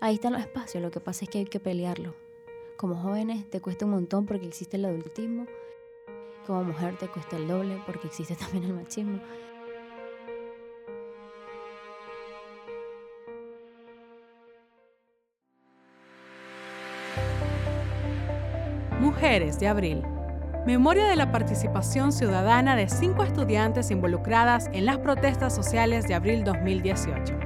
ahí están los espacios, lo que pasa es que hay que pelearlo. Como jóvenes te cuesta un montón porque existe el adultismo, como mujer te cuesta el doble porque existe también el machismo. Mujeres de Abril. Memoria de la participación ciudadana de cinco estudiantes involucradas en las protestas sociales de abril 2018.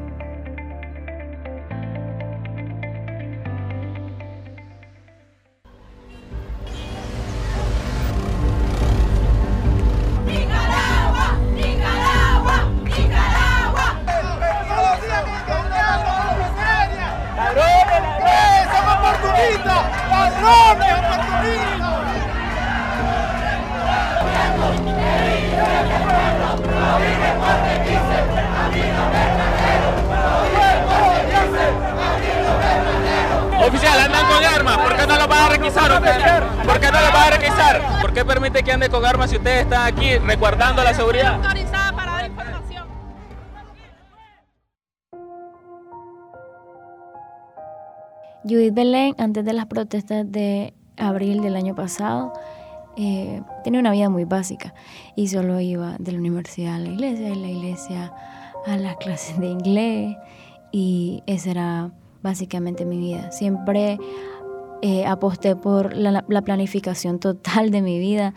Qué no lo van a requisar? ¿Por qué no lo van a requisar? ¿Por qué permite que ande con armas si ustedes están aquí resguardando la seguridad? autorizada para dar información. Judith Belén, antes de las protestas de abril del año pasado, eh, tenía una vida muy básica y solo iba de la universidad a la iglesia, de la iglesia a las clases de inglés y esa era básicamente mi vida. Siempre eh, aposté por la, la planificación total de mi vida,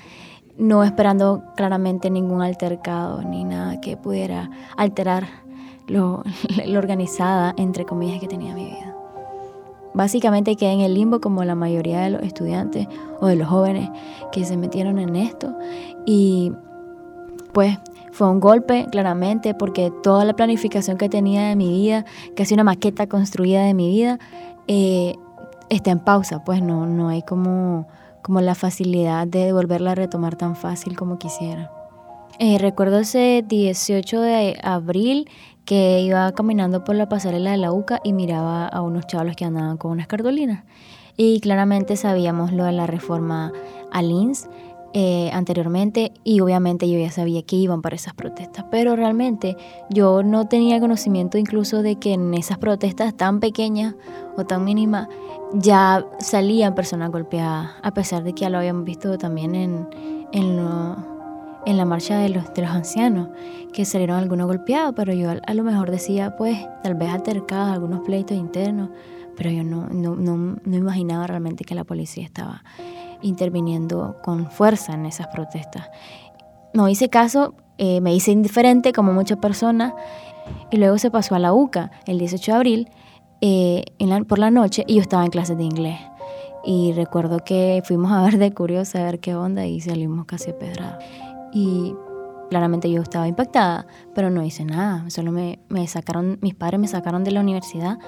no esperando claramente ningún altercado ni nada que pudiera alterar lo, lo organizada, entre comillas, que tenía mi vida. Básicamente quedé en el limbo como la mayoría de los estudiantes o de los jóvenes que se metieron en esto. Y pues fue un golpe, claramente, porque toda la planificación que tenía de mi vida, casi una maqueta construida de mi vida, eh, está en pausa. Pues no, no hay como, como la facilidad de volverla a retomar tan fácil como quisiera. Eh, recuerdo ese 18 de abril que iba caminando por la pasarela de la UCA y miraba a unos chavos que andaban con unas cartolinas. Y claramente sabíamos lo de la reforma al INS eh, anteriormente y obviamente yo ya sabía que iban para esas protestas, pero realmente yo no tenía conocimiento incluso de que en esas protestas tan pequeñas o tan mínimas ya salían personas golpeadas, a pesar de que ya lo habíamos visto también en, en lo en la marcha de los, de los ancianos, que salieron algunos golpeados, pero yo a, lo mejor decía, pues, tal vez altercados, algunos pleitos internos, pero yo no, no, no, no imaginaba realmente que la policía estaba interviniendo con fuerza en esas protestas. No hice caso, eh, me hice indiferente como muchas personas, y luego se pasó a la UCA el 18 de abril eh, por la noche y yo estaba en clases de inglés. Y recuerdo que fuimos a ver de curiosa, a ver qué onda y salimos casi a pedrada y claramente yo estaba impactada, pero no hice nada. Solo me, me sacaron, mis padres me sacaron de la universidad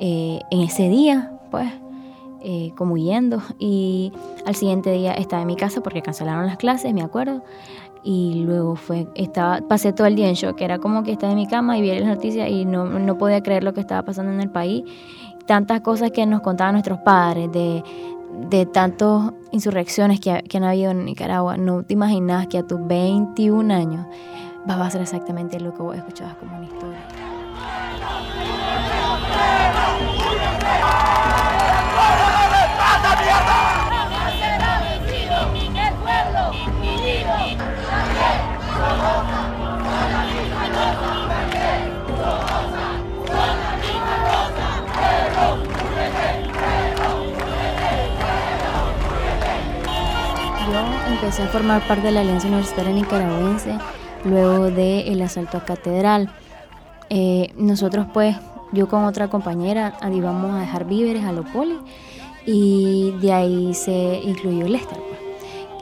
eh, en ese día, pues, eh, como huyendo. Y al siguiente día estaba en mi casa porque cancelaron las clases, me acuerdo. Y luego fue, estaba, pasé todo el día en shock, era como que estaba en mi cama y vi las noticias y no, no podía creer lo que estaba pasando en el país. Tantas cosas que nos contaban nuestros padres de, de tantas insurrecciones que, que, han habido en Nicaragua, no te imaginas que a tus 21 años vas a hacer exactamente lo que vos escuchabas como una historia. Empecé a formar parte de la Alianza Universitaria Nicaragüense luego del asalto a Catedral. Eh, nosotros pues, yo con otra compañera íbamos a dejar víveres a Lopoli y de ahí se incluyó Lester. Pues.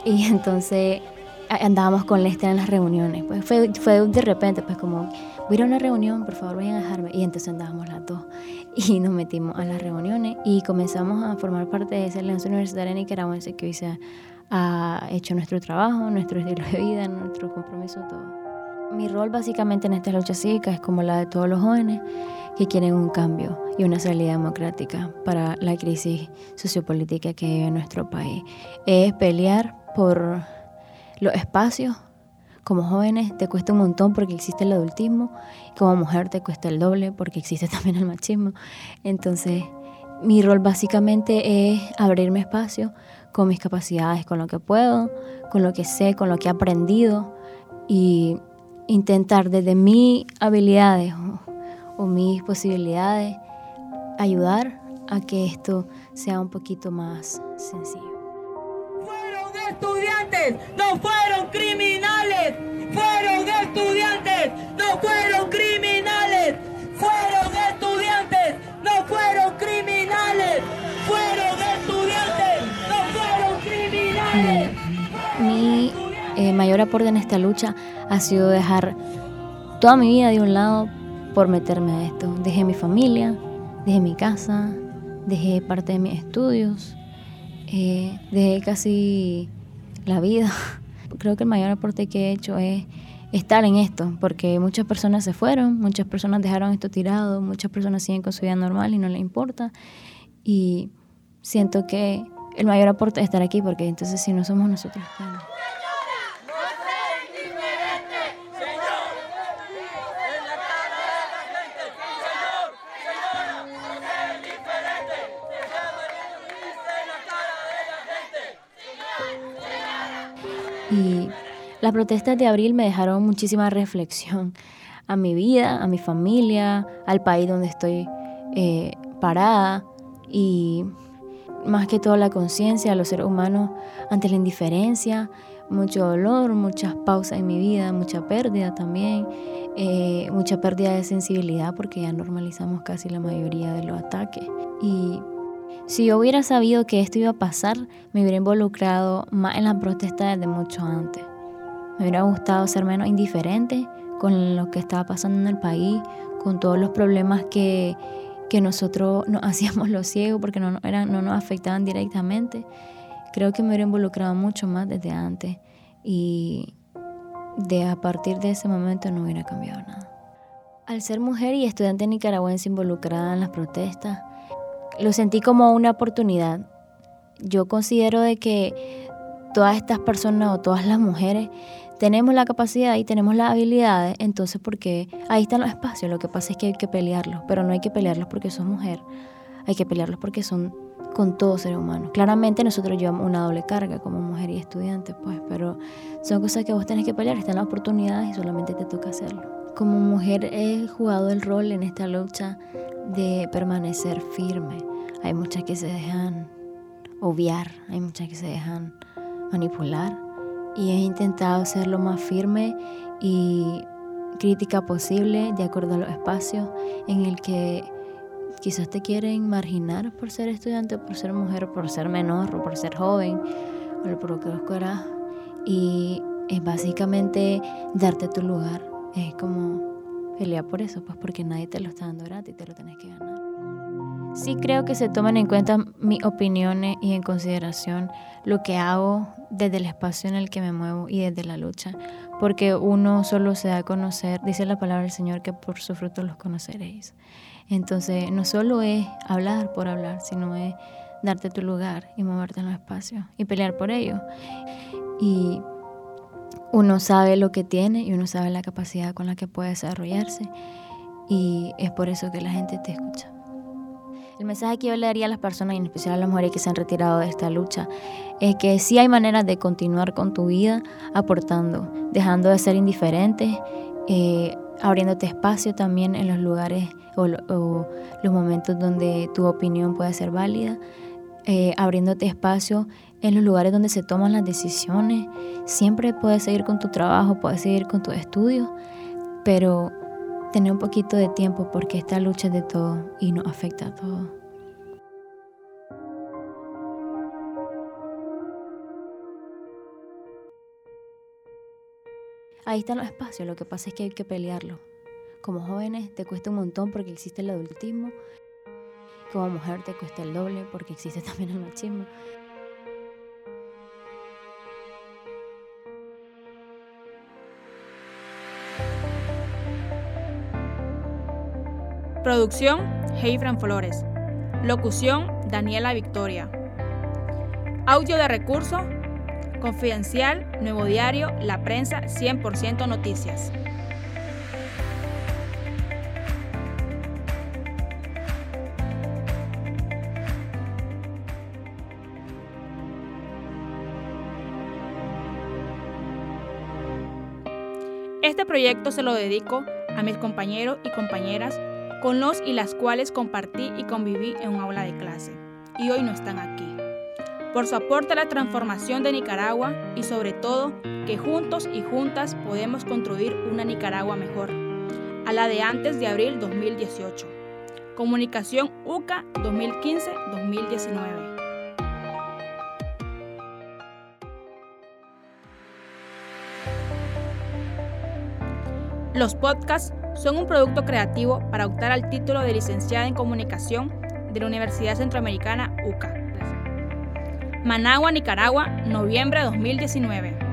Y entonces andábamos con Lester en las reuniones. Pues fue, fue de repente, pues como, voy a ir a una reunión, por favor vayan a dejarme. Y entonces andábamos las dos y nos metimos a las reuniones y comenzamos a formar parte de esa alianza universitaria nicaragüense que hoy se ha hecho nuestro trabajo, nuestro estilo de vida, nuestro compromiso, todo. Mi rol básicamente en esta lucha cívica es como la de todos los jóvenes que quieren un cambio y una salida democrática para la crisis sociopolítica que vive nuestro país. Es pelear por los espacios como jóvenes te cuesta un montón porque existe el adultismo, como mujer te cuesta el doble porque existe también el machismo. Entonces, mi rol básicamente es abrirme espacio con mis capacidades, con lo que puedo, con lo que sé, con lo que he aprendido y intentar desde mis habilidades o, mis posibilidades ayudar a que esto sea un poquito más sencillo. Fueron estudiantes, no fueron criminales. Fueron estudiantes, no fueron criminales. Mayor aporte en esta lucha ha sido dejar toda mi vida de un lado por meterme a esto. Dejé mi familia, dejé mi casa, dejé parte de mis estudios, eh, dejé casi la vida. Creo que el mayor aporte que he hecho es estar en esto, porque muchas personas se fueron, muchas personas dejaron esto tirado, muchas personas siguen con su vida normal y no les importa. Y siento que el mayor aporte es estar aquí, porque entonces si no somos nosotros, Y las protestas de abril me dejaron muchísima reflexión a mi vida, a mi familia, al país donde estoy eh, parada y más que todo la conciencia a los seres humanos ante la indiferencia, mucho dolor, muchas pausas en mi vida, mucha pérdida también, eh, mucha pérdida de sensibilidad porque ya normalizamos casi la mayoría de los ataques. Y si yo hubiera sabido que esto iba a pasar, me hubiera involucrado más en la protesta desde mucho antes. Me hubiera gustado ser menos indiferente con lo que estaba pasando en el país, con todos los problemas que, que nosotros nos hacíamos los ciegos porque no, no nos afectaban directamente. Creo que me hubiera involucrado mucho más desde antes y de a partir de ese momento no hubiera cambiado nada. Al ser mujer y estudiante nicaragüense involucrada en las protestas, lo sentí como una oportunidad. Yo considero de que todas estas personas o todas las mujeres tenemos la capacidad y tenemos las habilidades, entonces porque ahí están los espacios, lo que pasa es que hay que pelearlos, pero no hay que pelearlos porque son mujer, hay que pelearlos porque son con todo ser humano. Claramente nosotros llevamos una doble carga como mujer y estudiante, pues, pero son cosas que vos tenés que pelear, están las oportunidades y solamente te toca hacerlo. Como mujer he jugado el rol en esta lucha de permanecer firme. Hay muchas que se dejan obviar, hay muchas que se dejan manipular y he intentado ser lo más firme y crítica posible de acuerdo a los espacios en el que quizás te quieren marginar por ser estudiante, por ser mujer, por ser menor o por ser joven o por lo que fuera y es básicamente darte tu lugar, es como Pelea por eso, pues porque nadie te lo está dando gratis, te lo tenés que ganar. Sí creo que se tomen en cuenta mis opiniones y en consideración lo que hago desde el espacio en el que me muevo y desde la lucha, porque uno solo se da a conocer, dice la palabra del Señor, que por su fruto los conoceréis. Entonces, no solo es hablar por hablar, sino es darte tu lugar y moverte en los espacios y pelear por ello. Y uno sabe lo que tiene y uno sabe la capacidad con la que puede desarrollarse y es por eso que la gente te escucha. El mensaje que yo le daría a las personas, y en especial a las mujeres que se han retirado de esta lucha, es que sí hay maneras de continuar con tu vida aportando, dejando de ser indiferente, eh, abriéndote espacio también en los lugares o, los momentos donde tu opinión puede ser válida, eh, abriéndote espacio en los lugares donde se toman las decisiones. Siempre puedes seguir con tu trabajo, puedes seguir con tus estudios, pero tener un poquito de tiempo porque esta lucha es de todo y nos afecta a todos. Ahí están los espacios, lo que pasa es que hay que pelearlo. Como jóvenes te cuesta un montón porque existe el adultismo. Como mujer te cuesta el doble porque existe también el machismo. Producción, Heifran Flores. Locución, Daniela Victoria. Audio de recurso, Confidencial, Nuevo Diario, La Prensa, 100% Noticias. Este proyecto se lo dedico a mis compañeros y compañeras con los y las cuales compartí y conviví en un aula de clase, y hoy no están aquí. Por su aporte a la transformación de Nicaragua y sobre todo que juntos y juntas podemos construir una Nicaragua mejor, a la de antes de abril 2018. Comunicación UCA 2015-2019. Los podcasts son un producto creativo para optar al título de licenciada en comunicación de la Universidad Centroamericana UCA. Managua, Nicaragua, noviembre de 2019.